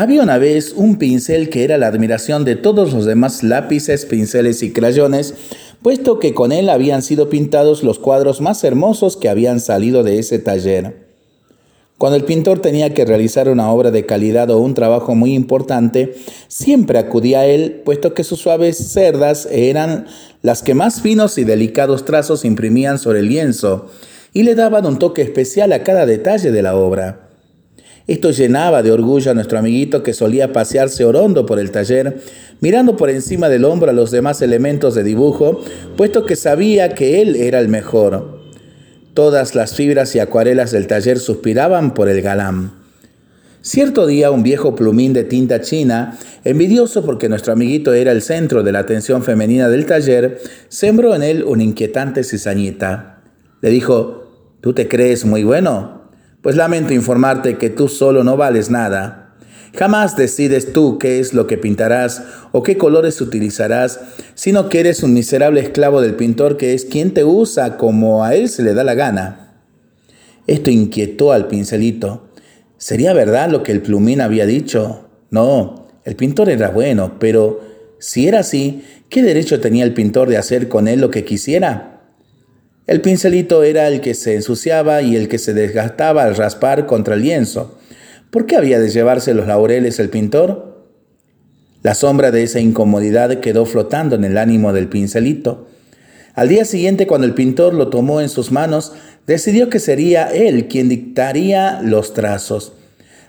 Había una vez un pincel que era la admiración de todos los demás lápices, pinceles y crayones, puesto que con él habían sido pintados los cuadros más hermosos que habían salido de ese taller. Cuando el pintor tenía que realizar una obra de calidad o un trabajo muy importante, siempre acudía a él, puesto que sus suaves cerdas eran las que más finos y delicados trazos imprimían sobre el lienzo y le daban un toque especial a cada detalle de la obra. Esto llenaba de orgullo a nuestro amiguito que solía pasearse orondo por el taller, mirando por encima del hombro a los demás elementos de dibujo, puesto que sabía que él era el mejor. Todas las fibras y acuarelas del taller suspiraban por el galán. Cierto día un viejo plumín de tinta china, envidioso porque nuestro amiguito era el centro de la atención femenina del taller, sembró en él una inquietante cizañita. Le dijo, ¿tú te crees muy bueno? Pues lamento informarte que tú solo no vales nada. Jamás decides tú qué es lo que pintarás o qué colores utilizarás, sino que eres un miserable esclavo del pintor que es quien te usa como a él se le da la gana. Esto inquietó al pincelito. ¿Sería verdad lo que el plumín había dicho? No, el pintor era bueno, pero si era así, ¿qué derecho tenía el pintor de hacer con él lo que quisiera? El pincelito era el que se ensuciaba y el que se desgastaba al raspar contra el lienzo. ¿Por qué había de llevarse los laureles el pintor? La sombra de esa incomodidad quedó flotando en el ánimo del pincelito. Al día siguiente, cuando el pintor lo tomó en sus manos, decidió que sería él quien dictaría los trazos.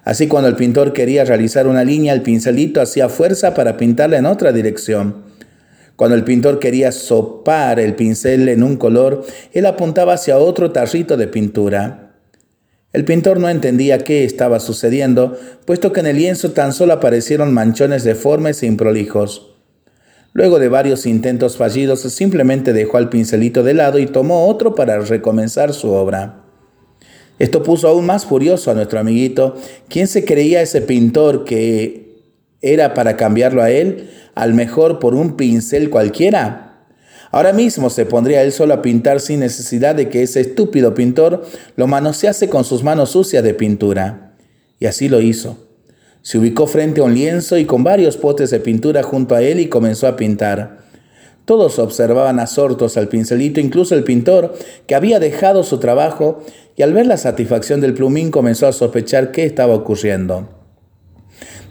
Así cuando el pintor quería realizar una línea, el pincelito hacía fuerza para pintarla en otra dirección. Cuando el pintor quería sopar el pincel en un color, él apuntaba hacia otro tarrito de pintura. El pintor no entendía qué estaba sucediendo, puesto que en el lienzo tan solo aparecieron manchones deformes e improlijos. Luego de varios intentos fallidos, simplemente dejó al pincelito de lado y tomó otro para recomenzar su obra. Esto puso aún más furioso a nuestro amiguito, quien se creía ese pintor que era para cambiarlo a él, al mejor por un pincel cualquiera. Ahora mismo se pondría él solo a pintar sin necesidad de que ese estúpido pintor lo manosease con sus manos sucias de pintura. Y así lo hizo. Se ubicó frente a un lienzo y con varios potes de pintura junto a él y comenzó a pintar. Todos observaban absortos al pincelito, incluso el pintor, que había dejado su trabajo y al ver la satisfacción del plumín comenzó a sospechar qué estaba ocurriendo.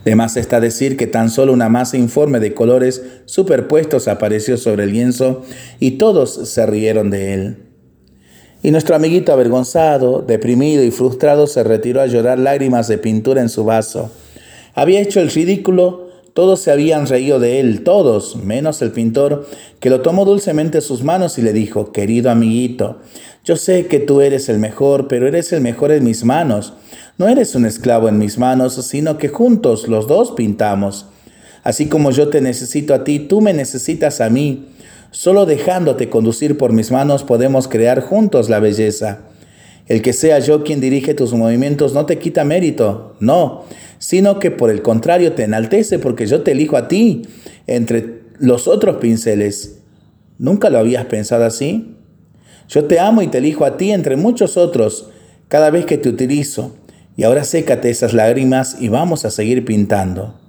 De más está decir que tan solo una masa informe de colores superpuestos apareció sobre el lienzo y todos se rieron de él. Y nuestro amiguito avergonzado, deprimido y frustrado se retiró a llorar lágrimas de pintura en su vaso. Había hecho el ridículo, todos se habían reído de él, todos, menos el pintor, que lo tomó dulcemente en sus manos y le dijo, querido amiguito, yo sé que tú eres el mejor, pero eres el mejor en mis manos. No eres un esclavo en mis manos, sino que juntos los dos pintamos. Así como yo te necesito a ti, tú me necesitas a mí. Solo dejándote conducir por mis manos podemos crear juntos la belleza. El que sea yo quien dirige tus movimientos no te quita mérito, no, sino que por el contrario te enaltece porque yo te elijo a ti entre los otros pinceles. ¿Nunca lo habías pensado así? Yo te amo y te elijo a ti entre muchos otros cada vez que te utilizo. Y ahora sécate esas lágrimas y vamos a seguir pintando.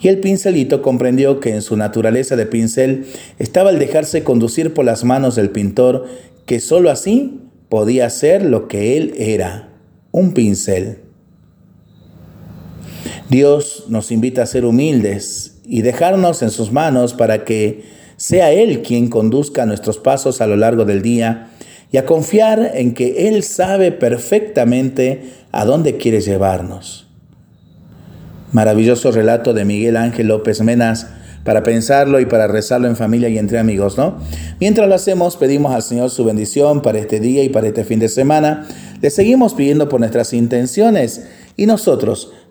Y el pincelito comprendió que en su naturaleza de pincel estaba el dejarse conducir por las manos del pintor, que sólo así podía ser lo que él era, un pincel. Dios nos invita a ser humildes y dejarnos en sus manos para que sea Él quien conduzca nuestros pasos a lo largo del día y a confiar en que Él sabe perfectamente a dónde quiere llevarnos. Maravilloso relato de Miguel Ángel López Menas para pensarlo y para rezarlo en familia y entre amigos, ¿no? Mientras lo hacemos, pedimos al Señor su bendición para este día y para este fin de semana. Le seguimos pidiendo por nuestras intenciones y nosotros